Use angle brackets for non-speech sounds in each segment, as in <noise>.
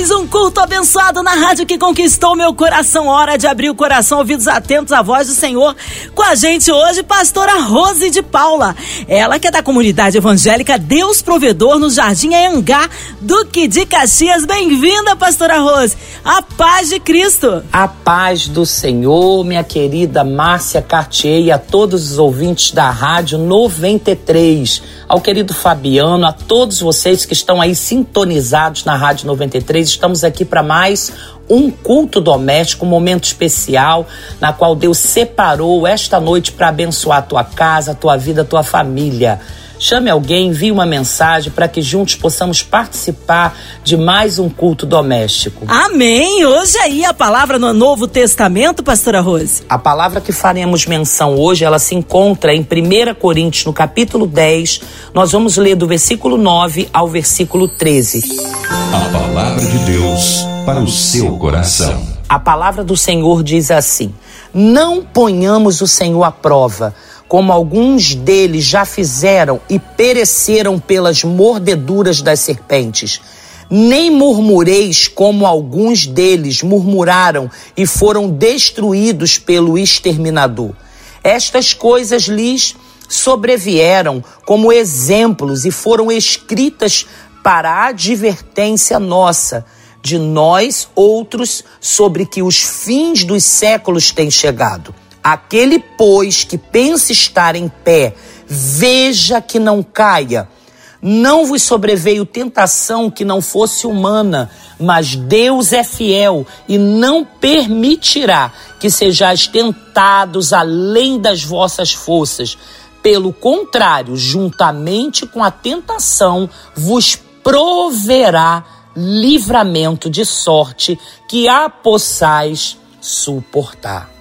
Mais um culto abençoado na rádio que conquistou meu coração. Hora de abrir o coração, ouvidos atentos à voz do Senhor. Com a gente hoje, pastora Rose de Paula. Ela que é da comunidade evangélica Deus Provedor no Jardim Anhangá, Duque de Caxias. Bem-vinda, pastora Rose. A paz de Cristo. A paz do Senhor, minha querida Márcia Cartier e a todos os ouvintes da Rádio 93, ao querido Fabiano, a todos vocês que estão aí sintonizados na Rádio 93. Estamos aqui para mais um culto doméstico, um momento especial na qual Deus separou esta noite para abençoar a tua casa, a tua vida, a tua família. Chame alguém, envie uma mensagem para que juntos possamos participar de mais um culto doméstico. Amém! Hoje aí a palavra no Novo Testamento, pastora Rose. A palavra que faremos menção hoje, ela se encontra em 1 Coríntios, no capítulo 10. Nós vamos ler do versículo 9 ao versículo 13. A palavra de Deus para o seu coração. A palavra do Senhor diz assim: Não ponhamos o Senhor à prova como alguns deles já fizeram e pereceram pelas mordeduras das serpentes. Nem murmureis como alguns deles murmuraram e foram destruídos pelo exterminador. Estas coisas lhes sobrevieram como exemplos e foram escritas para advertência nossa, de nós outros, sobre que os fins dos séculos têm chegado. Aquele, pois, que pensa estar em pé, veja que não caia. Não vos sobreveio tentação que não fosse humana, mas Deus é fiel e não permitirá que sejais tentados além das vossas forças. Pelo contrário, juntamente com a tentação, vos proverá livramento de sorte que a possais suportar.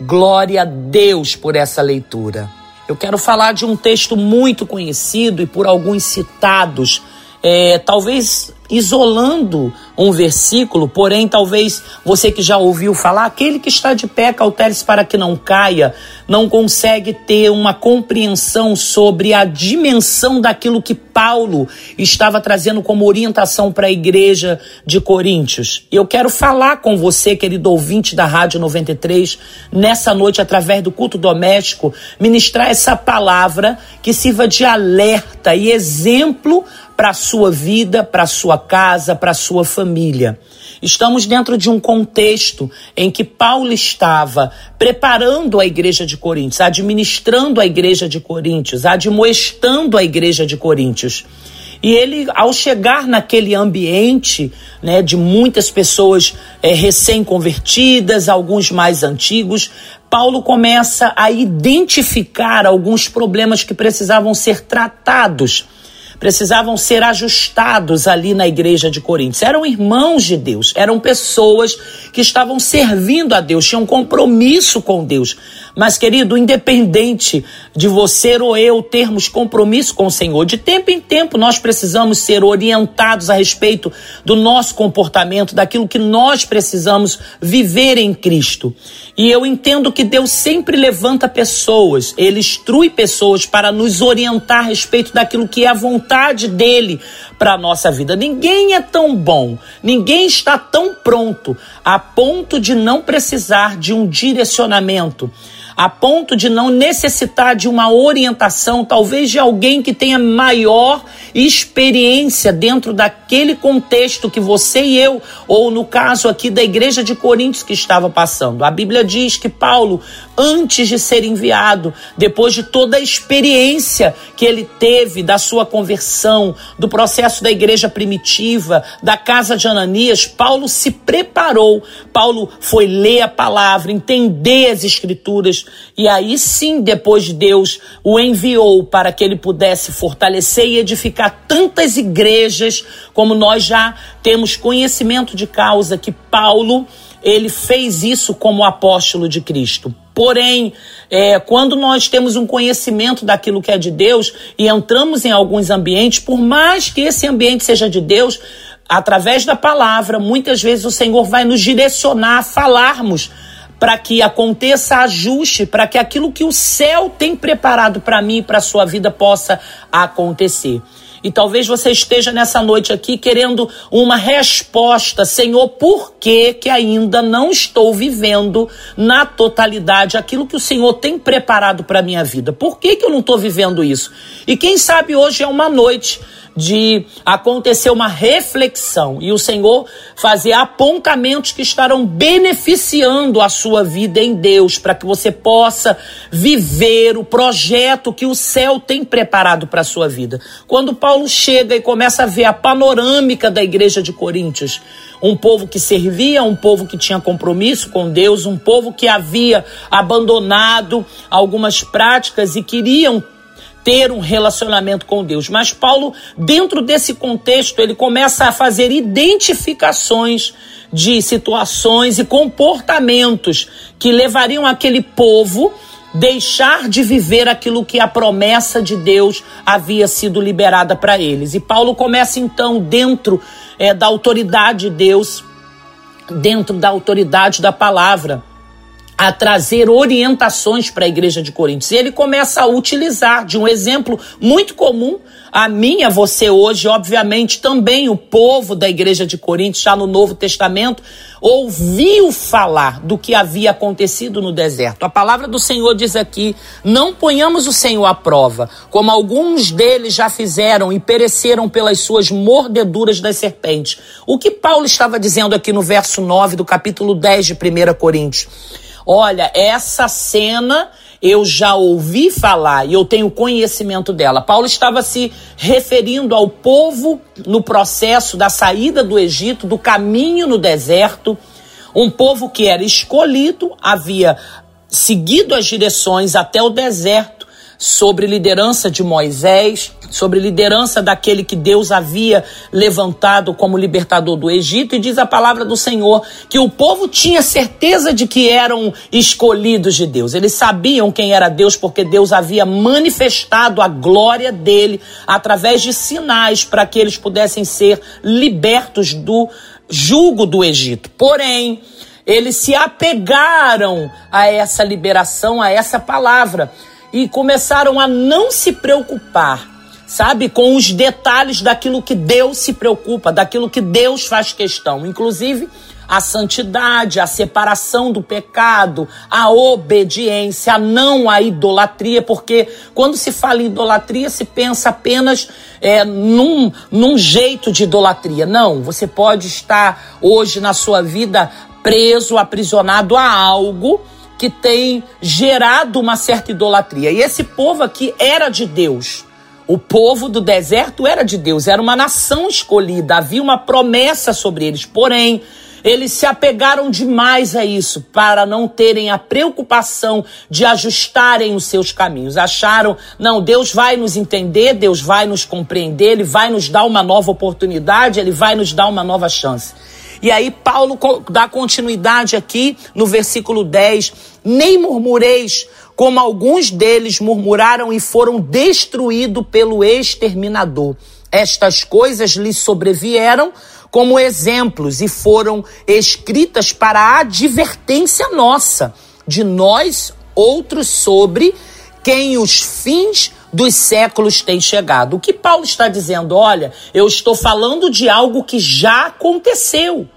Glória a Deus por essa leitura. Eu quero falar de um texto muito conhecido e por alguns citados, é, talvez isolando um versículo, porém, talvez você que já ouviu falar, aquele que está de pé, cautere-se para que não caia, não consegue ter uma compreensão sobre a dimensão daquilo que Paulo estava trazendo como orientação para a igreja de Coríntios. Eu quero falar com você, querido ouvinte da Rádio 93, nessa noite, através do culto doméstico, ministrar essa palavra que sirva de alerta e exemplo para a sua vida, para a sua casa, para a sua família. Estamos dentro de um contexto em que Paulo estava preparando a igreja de Coríntios, administrando a igreja de Coríntios, admoestando a igreja de Coríntios. E ele, ao chegar naquele ambiente né, de muitas pessoas é, recém-convertidas, alguns mais antigos, Paulo começa a identificar alguns problemas que precisavam ser tratados precisavam ser ajustados ali na igreja de Coríntios. Eram irmãos de Deus, eram pessoas que estavam servindo a Deus, tinham compromisso com Deus. Mas, querido, independente de você ou eu termos compromisso com o Senhor, de tempo em tempo nós precisamos ser orientados a respeito do nosso comportamento, daquilo que nós precisamos viver em Cristo. E eu entendo que Deus sempre levanta pessoas, Ele instrui pessoas para nos orientar a respeito daquilo que é a vontade dEle para a nossa vida. Ninguém é tão bom, ninguém está tão pronto a ponto de não precisar de um direcionamento a ponto de não necessitar de uma orientação, talvez de alguém que tenha maior experiência dentro daquele contexto que você e eu, ou no caso aqui da igreja de Coríntios que estava passando. A Bíblia diz que Paulo, antes de ser enviado, depois de toda a experiência que ele teve da sua conversão, do processo da igreja primitiva, da casa de Ananias, Paulo se preparou. Paulo foi ler a palavra, entender as escrituras e aí sim, depois de Deus o enviou para que ele pudesse fortalecer e edificar tantas igrejas, como nós já temos conhecimento de causa que Paulo ele fez isso como apóstolo de Cristo. Porém, é, quando nós temos um conhecimento daquilo que é de Deus e entramos em alguns ambientes, por mais que esse ambiente seja de Deus, através da palavra, muitas vezes o Senhor vai nos direcionar a falarmos para que aconteça ajuste, para que aquilo que o céu tem preparado para mim e para a sua vida possa acontecer. E talvez você esteja nessa noite aqui querendo uma resposta, Senhor, por que que ainda não estou vivendo na totalidade aquilo que o Senhor tem preparado para minha vida? Por que que eu não estou vivendo isso? E quem sabe hoje é uma noite de acontecer uma reflexão e o Senhor fazer apontamentos que estarão beneficiando a sua vida em Deus, para que você possa viver o projeto que o céu tem preparado para a sua vida. Quando Paulo chega e começa a ver a panorâmica da igreja de Coríntios, um povo que servia, um povo que tinha compromisso com Deus, um povo que havia abandonado algumas práticas e queriam ter um relacionamento com Deus. Mas Paulo, dentro desse contexto, ele começa a fazer identificações de situações e comportamentos que levariam aquele povo deixar de viver aquilo que a promessa de Deus havia sido liberada para eles. E Paulo começa então dentro é, da autoridade de Deus, dentro da autoridade da palavra a trazer orientações para a igreja de Coríntios. E ele começa a utilizar de um exemplo muito comum a mim, a você hoje, obviamente também o povo da igreja de Coríntios, já no Novo Testamento, ouviu falar do que havia acontecido no deserto. A palavra do Senhor diz aqui: não ponhamos o Senhor à prova, como alguns deles já fizeram e pereceram pelas suas mordeduras das serpentes. O que Paulo estava dizendo aqui no verso 9 do capítulo 10 de 1 Coríntios? Olha, essa cena eu já ouvi falar e eu tenho conhecimento dela. Paulo estava se referindo ao povo no processo da saída do Egito, do caminho no deserto, um povo que era escolhido, havia seguido as direções até o deserto, sobre liderança de Moisés, sobre liderança daquele que Deus havia levantado como libertador do Egito, e diz a palavra do Senhor que o povo tinha certeza de que eram escolhidos de Deus. Eles sabiam quem era Deus porque Deus havia manifestado a glória dele através de sinais para que eles pudessem ser libertos do jugo do Egito. Porém, eles se apegaram a essa liberação, a essa palavra e começaram a não se preocupar, sabe, com os detalhes daquilo que Deus se preocupa, daquilo que Deus faz questão, inclusive a santidade, a separação do pecado, a obediência, a não a idolatria, porque quando se fala em idolatria se pensa apenas é, num, num jeito de idolatria. Não, você pode estar hoje na sua vida preso, aprisionado a algo que tem gerado uma certa idolatria. E esse povo aqui era de Deus. O povo do deserto era de Deus, era uma nação escolhida, havia uma promessa sobre eles. Porém, eles se apegaram demais a isso para não terem a preocupação de ajustarem os seus caminhos. Acharam, não, Deus vai nos entender, Deus vai nos compreender, Ele vai nos dar uma nova oportunidade, Ele vai nos dar uma nova chance. E aí Paulo dá continuidade aqui no versículo 10: Nem murmureis, como alguns deles murmuraram e foram destruídos pelo exterminador. Estas coisas lhes sobrevieram como exemplos e foram escritas para a advertência nossa, de nós outros sobre quem os fins dos séculos têm chegado. O que Paulo está dizendo? Olha, eu estou falando de algo que já aconteceu.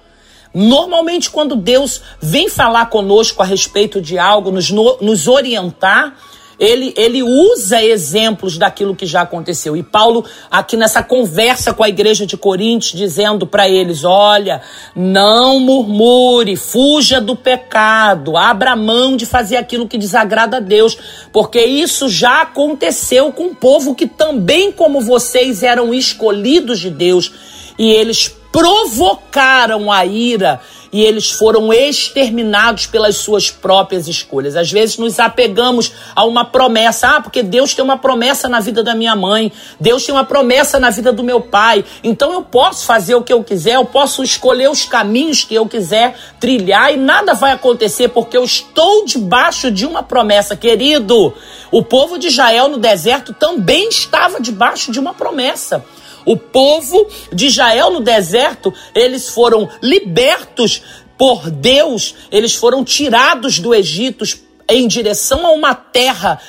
Normalmente, quando Deus vem falar conosco a respeito de algo, nos, nos orientar, ele, ele usa exemplos daquilo que já aconteceu. E Paulo, aqui nessa conversa com a igreja de Coríntios, dizendo para eles: olha, não murmure, fuja do pecado, abra mão de fazer aquilo que desagrada a Deus, porque isso já aconteceu com um povo que também, como vocês, eram escolhidos de Deus e eles provocaram a ira e eles foram exterminados pelas suas próprias escolhas. Às vezes nos apegamos a uma promessa, ah, porque Deus tem uma promessa na vida da minha mãe, Deus tem uma promessa na vida do meu pai, então eu posso fazer o que eu quiser, eu posso escolher os caminhos que eu quiser trilhar e nada vai acontecer porque eu estou debaixo de uma promessa, querido. O povo de Israel no deserto também estava debaixo de uma promessa. O povo de Israel no deserto, eles foram libertos por Deus, eles foram tirados do Egito em direção a uma terra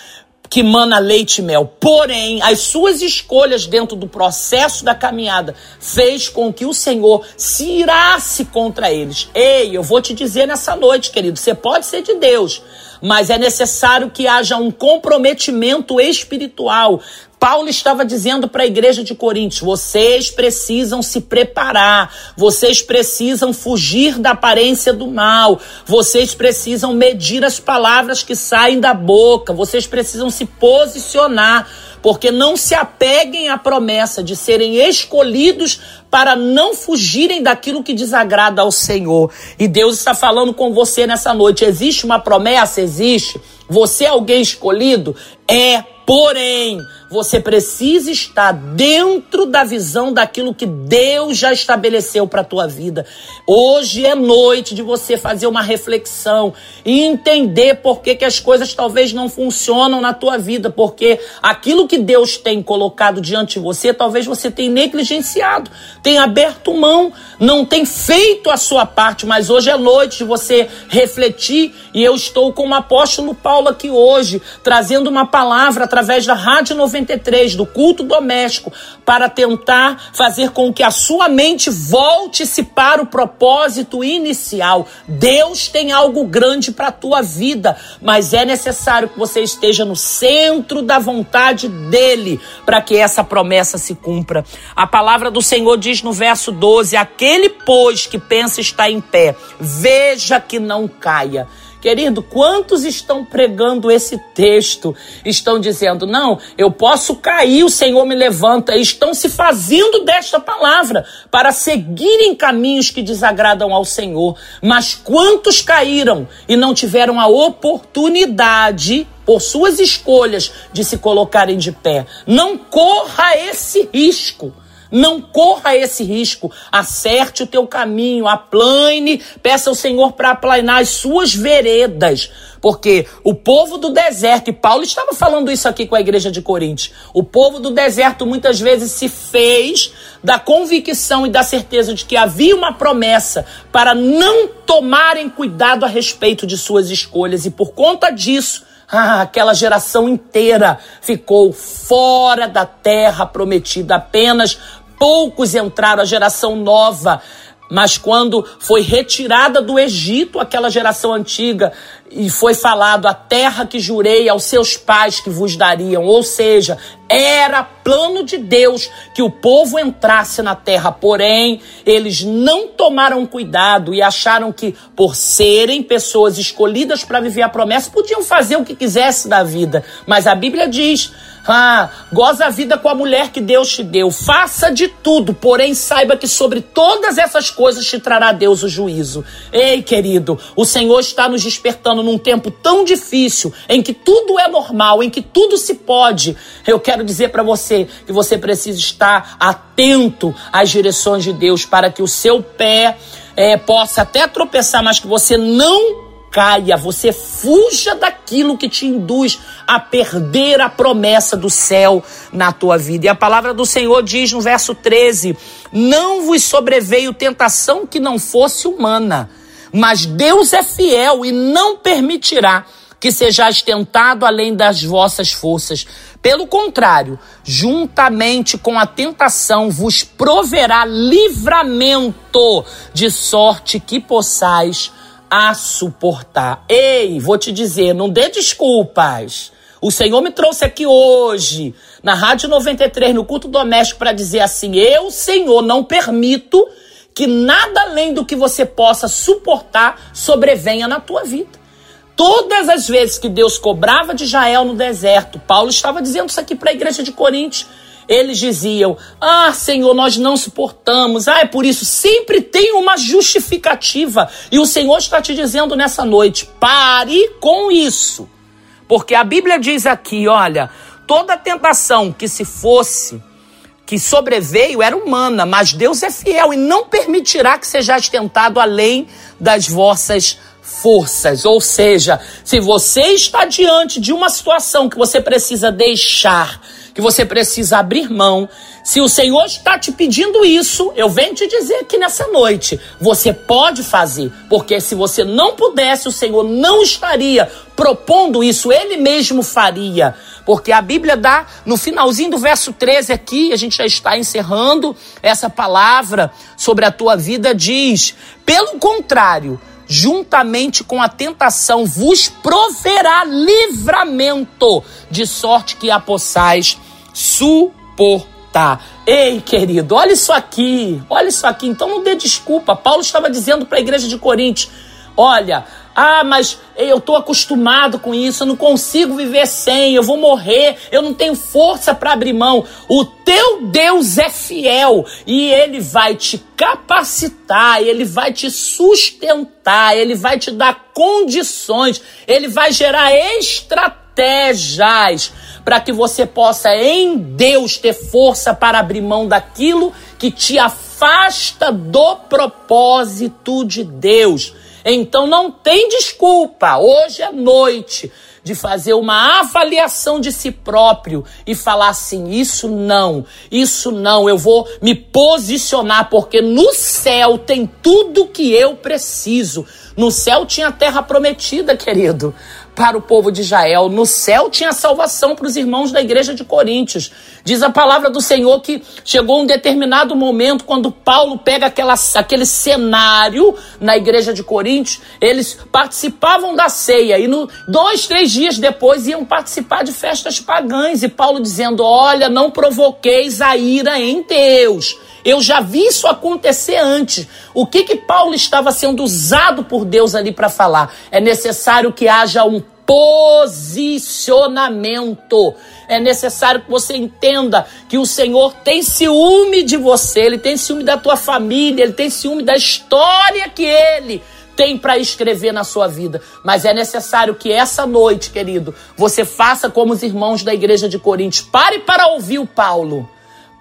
que mana leite e mel. Porém, as suas escolhas dentro do processo da caminhada fez com que o Senhor se irasse contra eles. Ei, eu vou te dizer nessa noite, querido, você pode ser de Deus, mas é necessário que haja um comprometimento espiritual. Paulo estava dizendo para a igreja de Coríntios: vocês precisam se preparar, vocês precisam fugir da aparência do mal, vocês precisam medir as palavras que saem da boca, vocês precisam se posicionar, porque não se apeguem à promessa de serem escolhidos para não fugirem daquilo que desagrada ao Senhor. E Deus está falando com você nessa noite. Existe uma promessa? Existe. Você é alguém escolhido? É. Porém, você precisa estar dentro da visão daquilo que Deus já estabeleceu para a tua vida. Hoje é noite de você fazer uma reflexão e entender por que, que as coisas talvez não funcionam na tua vida, porque aquilo que Deus tem colocado diante de você, talvez você tenha negligenciado, tenha aberto mão, não tem feito a sua parte, mas hoje é noite de você refletir e eu estou com o apóstolo Paulo aqui hoje, trazendo uma palavra através da Rádio 90 53 do culto doméstico para tentar fazer com que a sua mente volte-se para o propósito inicial. Deus tem algo grande para a tua vida, mas é necessário que você esteja no centro da vontade dele para que essa promessa se cumpra. A palavra do Senhor diz no verso 12: Aquele, pois, que pensa estar em pé, veja que não caia. Querido, quantos estão pregando esse texto? Estão dizendo, não, eu posso cair, o Senhor me levanta. Estão se fazendo desta palavra para seguirem caminhos que desagradam ao Senhor. Mas quantos caíram e não tiveram a oportunidade por suas escolhas de se colocarem de pé? Não corra esse risco. Não corra esse risco. Acerte o teu caminho, aplane, peça ao Senhor para aplanar as suas veredas. Porque o povo do deserto, e Paulo estava falando isso aqui com a igreja de Coríntios, o povo do deserto muitas vezes se fez da convicção e da certeza de que havia uma promessa para não tomarem cuidado a respeito de suas escolhas, e por conta disso, ah, <laughs> aquela geração inteira ficou fora da terra prometida, apenas poucos entraram, a geração nova. Mas quando foi retirada do Egito aquela geração antiga e foi falado a terra que jurei aos seus pais que vos dariam, ou seja, era plano de Deus que o povo entrasse na terra, porém eles não tomaram cuidado e acharam que por serem pessoas escolhidas para viver a promessa podiam fazer o que quisesse da vida. Mas a Bíblia diz ah, goza a vida com a mulher que Deus te deu. Faça de tudo, porém saiba que sobre todas essas coisas te trará Deus o juízo. Ei, querido, o Senhor está nos despertando num tempo tão difícil, em que tudo é normal, em que tudo se pode. Eu quero dizer para você que você precisa estar atento às direções de Deus para que o seu pé é, possa até tropeçar, mas que você não caia, você fuja daquilo que te induz a perder a promessa do céu na tua vida. E a palavra do Senhor diz no verso 13: Não vos sobreveio tentação que não fosse humana, mas Deus é fiel e não permitirá que sejais tentado além das vossas forças. Pelo contrário, juntamente com a tentação vos proverá livramento, de sorte que possais a suportar. Ei, vou te dizer, não dê desculpas. O Senhor me trouxe aqui hoje, na Rádio 93, no culto doméstico, para dizer assim: Eu, Senhor, não permito que nada além do que você possa suportar sobrevenha na tua vida. Todas as vezes que Deus cobrava de Israel no deserto, Paulo estava dizendo isso aqui para a igreja de Coríntios eles diziam: Ah, Senhor, nós não suportamos. Ah, é por isso. Sempre tem uma justificativa. E o Senhor está te dizendo nessa noite: pare com isso. Porque a Bíblia diz aqui: olha, toda tentação que se fosse, que sobreveio, era humana, mas Deus é fiel e não permitirá que sejais tentado além das vossas forças. Ou seja, se você está diante de uma situação que você precisa deixar que você precisa abrir mão. Se o Senhor está te pedindo isso, eu venho te dizer aqui nessa noite, você pode fazer, porque se você não pudesse, o Senhor não estaria propondo isso, ele mesmo faria. Porque a Bíblia dá, no finalzinho do verso 13 aqui, a gente já está encerrando essa palavra sobre a tua vida, diz: pelo contrário, juntamente com a tentação, vos proverá livramento, de sorte que a possais suportar. Ei, querido, olha isso aqui, olha isso aqui. Então não dê desculpa. Paulo estava dizendo para a igreja de Coríntios: olha, ah, mas eu estou acostumado com isso, eu não consigo viver sem, eu vou morrer, eu não tenho força para abrir mão. O teu Deus é fiel e ele vai te capacitar, ele vai te sustentar, ele vai te dar condições, ele vai gerar estratégias para que você possa em Deus ter força para abrir mão daquilo que te afasta do propósito de Deus. Então não tem desculpa, hoje é noite, de fazer uma avaliação de si próprio e falar assim: isso não, isso não, eu vou me posicionar, porque no céu tem tudo que eu preciso. No céu tinha a terra prometida, querido para o povo de Israel. No céu tinha salvação para os irmãos da igreja de Coríntios. Diz a palavra do Senhor que chegou um determinado momento quando Paulo pega aquela, aquele cenário na igreja de Coríntios, eles participavam da ceia e no, dois, três dias depois iam participar de festas pagãs. E Paulo dizendo: Olha, não provoqueis a ira em Deus. Eu já vi isso acontecer antes. O que que Paulo estava sendo usado por Deus ali para falar? É necessário que haja um posicionamento. É necessário que você entenda que o Senhor tem ciúme de você, ele tem ciúme da tua família, ele tem ciúme da história que ele tem para escrever na sua vida. Mas é necessário que essa noite, querido, você faça como os irmãos da igreja de Coríntios. Pare para ouvir o Paulo.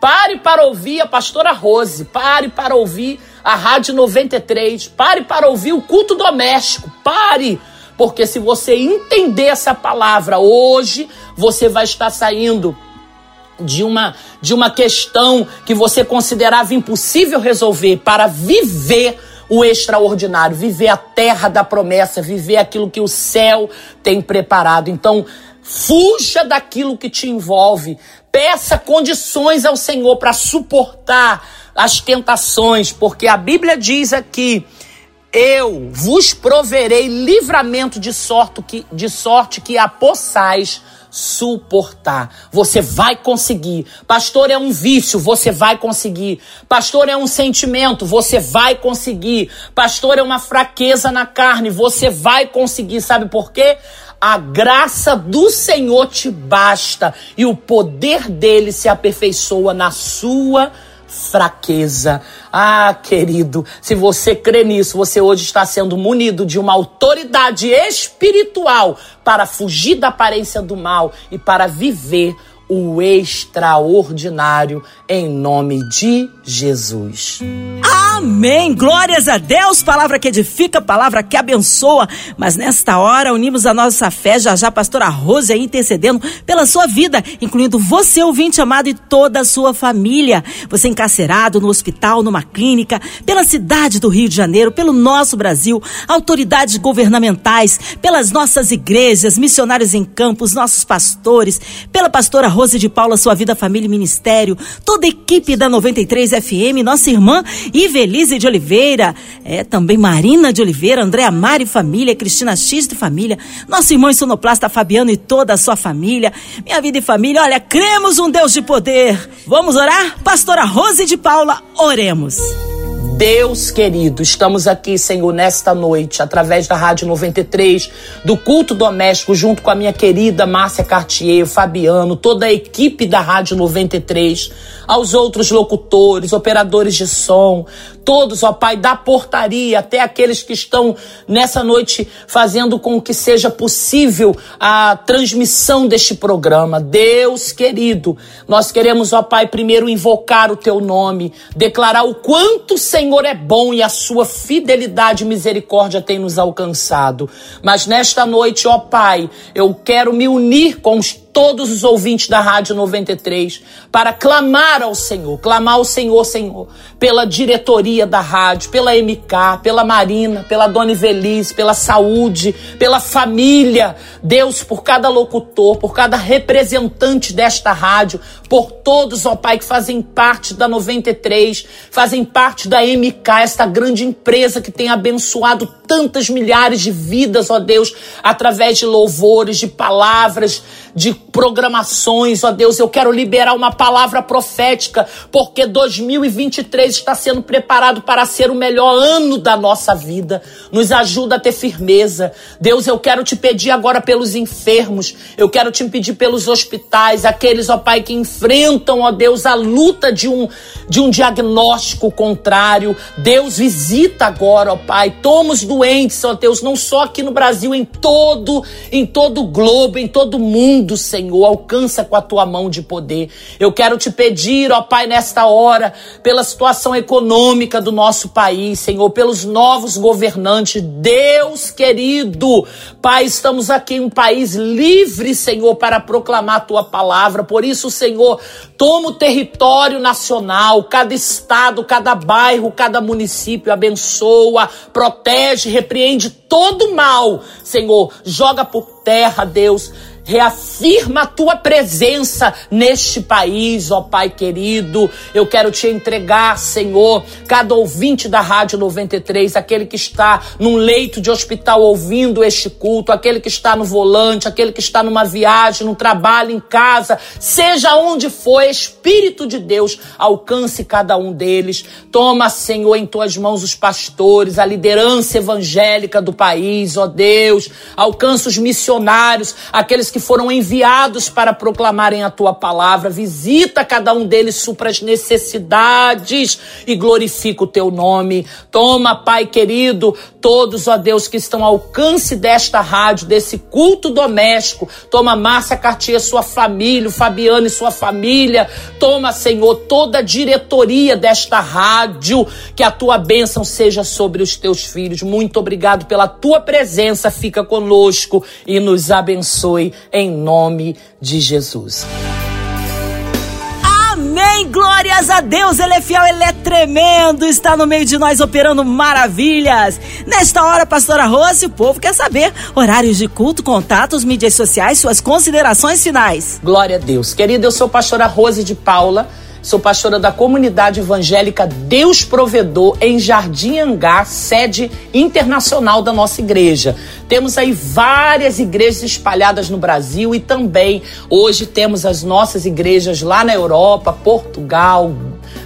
Pare para ouvir a pastora Rose, pare para ouvir a Rádio 93, pare para ouvir o culto doméstico, pare, porque se você entender essa palavra hoje, você vai estar saindo de uma de uma questão que você considerava impossível resolver para viver o extraordinário, viver a terra da promessa, viver aquilo que o céu tem preparado. Então, fuja daquilo que te envolve, Peça condições ao Senhor para suportar as tentações, porque a Bíblia diz aqui: eu vos proverei livramento de sorte que, de sorte que a possais suportar. Você vai conseguir. Pastor é um vício, você vai conseguir. Pastor é um sentimento, você vai conseguir. Pastor é uma fraqueza na carne, você vai conseguir. Sabe por quê? A graça do Senhor te basta e o poder dele se aperfeiçoa na sua fraqueza. Ah, querido, se você crê nisso, você hoje está sendo munido de uma autoridade espiritual para fugir da aparência do mal e para viver o extraordinário em nome de Jesus. Amém. Glórias a Deus. Palavra que edifica, palavra que abençoa. Mas nesta hora unimos a nossa fé, já já pastora Rose aí intercedendo pela sua vida, incluindo você, ouvinte amado, e toda a sua família. Você encarcerado no hospital, numa clínica, pela cidade do Rio de Janeiro, pelo nosso Brasil, autoridades governamentais, pelas nossas igrejas, missionários em campos, nossos pastores, pela pastora Rose de Paula, sua vida, família e ministério, toda a equipe da 93 FM, nossa irmã Ivelise de Oliveira, é também Marina de Oliveira, Andréa Mari família, Cristina X de família, nosso irmão sonoplasta Fabiano e toda a sua família, minha vida e família, olha, cremos um Deus de poder. Vamos orar? Pastora Rose de Paula, oremos. Deus querido, estamos aqui, Senhor, nesta noite, através da Rádio 93, do culto doméstico, junto com a minha querida Márcia Cartier, Fabiano, toda a equipe da Rádio 93, aos outros locutores, operadores de som, todos, ó Pai, da portaria, até aqueles que estão nessa noite fazendo com que seja possível a transmissão deste programa. Deus querido, nós queremos, ó Pai, primeiro invocar o teu nome, declarar o quanto o Senhor é bom e a sua fidelidade e misericórdia tem nos alcançado. Mas nesta noite, ó Pai, eu quero me unir com os todos os ouvintes da Rádio 93 para clamar ao Senhor, clamar ao Senhor, Senhor, pela diretoria da rádio, pela MK, pela Marina, pela Dona Ivelise, pela saúde, pela família. Deus, por cada locutor, por cada representante desta rádio, por todos, ó Pai, que fazem parte da 93, fazem parte da MK, esta grande empresa que tem abençoado tantas milhares de vidas, ó Deus, através de louvores, de palavras, de programações, ó Deus. Eu quero liberar uma palavra profética, porque 2023 está sendo preparado para ser o melhor ano da nossa vida. Nos ajuda a ter firmeza. Deus, eu quero te pedir agora pelos enfermos, eu quero te pedir pelos hospitais, aqueles, ó Pai, que enfrentam, ó Deus, a luta de um, de um diagnóstico contrário. Deus, visita agora, ó Pai. Toma os doentes, ó Deus, não só aqui no Brasil, em todo, em todo o globo, em todo o mundo, Senhor. Alcança com a tua mão de poder. Eu quero te pedir, ó Pai, nesta hora, pela situação econômica do nosso país, Senhor, pelos novos governantes. Deus querido, Pai, estamos aqui em um país livre, Senhor, para proclamar a tua palavra. Por isso, Senhor, toma o território nacional, cada estado, cada bairro, cada município, abençoa, protege, repreende todo mal, Senhor. Joga por terra, Deus Reafirma a tua presença neste país, ó Pai querido. Eu quero te entregar, Senhor, cada ouvinte da Rádio 93, aquele que está num leito de hospital ouvindo este culto, aquele que está no volante, aquele que está numa viagem, no trabalho, em casa, seja onde for, Espírito de Deus, alcance cada um deles. Toma, Senhor, em tuas mãos os pastores, a liderança evangélica do país, ó Deus. Alcança os missionários, aqueles que foram enviados para proclamarem a tua palavra. Visita cada um deles, supra as necessidades e glorifica o teu nome. Toma, Pai querido, todos, ó Deus, que estão ao alcance desta rádio, desse culto doméstico. Toma Márcia Cartier, sua família, o Fabiano e sua família. Toma, Senhor, toda a diretoria desta rádio. Que a tua bênção seja sobre os teus filhos. Muito obrigado pela tua presença. Fica conosco e nos abençoe em nome de Jesus. Amém, glórias a Deus, Ele é fiel, Ele é tremendo, está no meio de nós operando maravilhas. Nesta hora, pastora Rose, o povo quer saber horários de culto, contatos, mídias sociais, suas considerações finais. Glória a Deus. Querida, eu sou pastora Rose de Paula, Sou pastora da comunidade evangélica Deus Provedor em Jardim Angá, sede internacional da nossa igreja. Temos aí várias igrejas espalhadas no Brasil e também hoje temos as nossas igrejas lá na Europa, Portugal,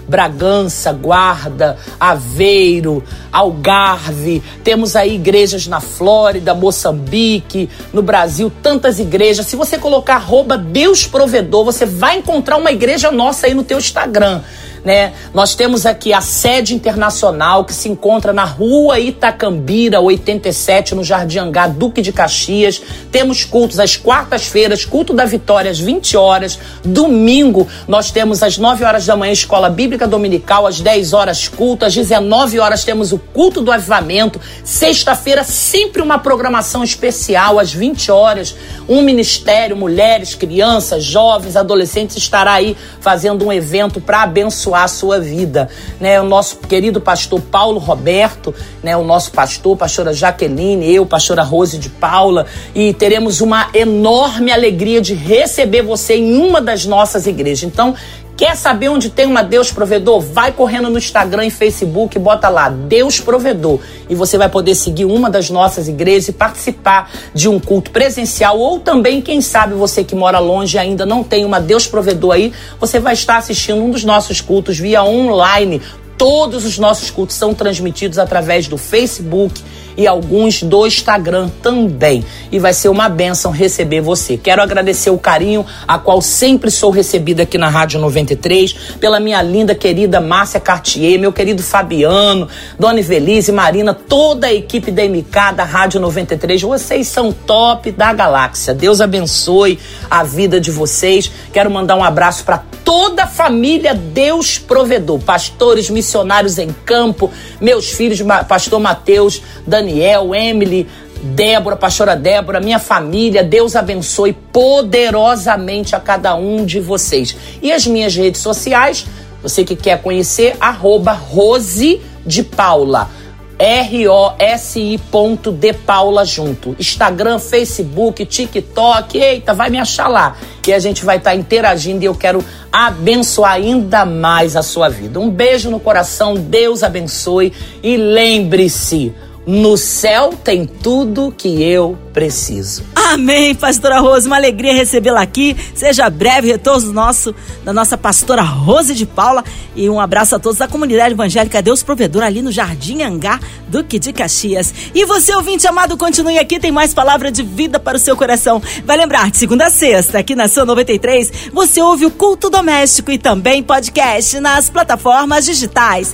Bragança, Guarda, Aveiro, Algarve. Temos aí igrejas na Flórida, Moçambique, no Brasil, tantas igrejas. Se você colocar arroba Deus Provedor, você vai encontrar uma igreja nossa aí no teu Instagram né? Nós temos aqui a sede internacional que se encontra na rua Itacambira, 87, no Jardim Angá, Duque de Caxias. Temos cultos às quartas-feiras, culto da Vitória às 20 horas. Domingo, nós temos às 9 horas da manhã Escola Bíblica Dominical, às 10 horas culto, às 19 horas temos o culto do avivamento. Sexta-feira, sempre uma programação especial, às 20 horas. Um ministério, mulheres, crianças, jovens, adolescentes estará aí fazendo um evento para abençoar abençoar a sua vida. Né? O nosso querido pastor Paulo Roberto, né? o nosso pastor, pastora Jaqueline, eu, pastora Rose de Paula, e teremos uma enorme alegria de receber você em uma das nossas igrejas. Então, Quer saber onde tem uma Deus Provedor? Vai correndo no Instagram e Facebook, bota lá Deus Provedor e você vai poder seguir uma das nossas igrejas e participar de um culto presencial ou também, quem sabe, você que mora longe e ainda não tem uma Deus Provedor aí, você vai estar assistindo um dos nossos cultos via online. Todos os nossos cultos são transmitidos através do Facebook e alguns do Instagram também. E vai ser uma benção receber você. Quero agradecer o carinho a qual sempre sou recebida aqui na Rádio 93, pela minha linda querida Márcia Cartier, meu querido Fabiano, Dona Ivelise, Marina, toda a equipe da MK da Rádio 93. Vocês são top da galáxia. Deus abençoe a vida de vocês. Quero mandar um abraço para toda a família Deus Provedor, pastores, missionários em campo, meus filhos, pastor Mateus, Daniel, Emily, Débora, pastora Débora, minha família, Deus abençoe poderosamente a cada um de vocês. E as minhas redes sociais, você que quer conhecer, arroba Rose de Paula. R-O-S-I ponto de Paula junto. Instagram, Facebook, TikTok, eita, vai me achar lá. Que a gente vai estar tá interagindo e eu quero abençoar ainda mais a sua vida. Um beijo no coração, Deus abençoe e lembre-se, no céu tem tudo que eu preciso. Amém, pastora Rose. Uma alegria recebê-la aqui. Seja breve retorno nosso, da nossa pastora Rose de Paula. E um abraço a todos da comunidade evangélica Deus Provedor ali no Jardim Angá, Duque de Caxias. E você, ouvinte amado, continue aqui. Tem mais palavra de vida para o seu coração. Vai lembrar, de segunda a sexta, aqui na São 93, você ouve o culto doméstico e também podcast nas plataformas digitais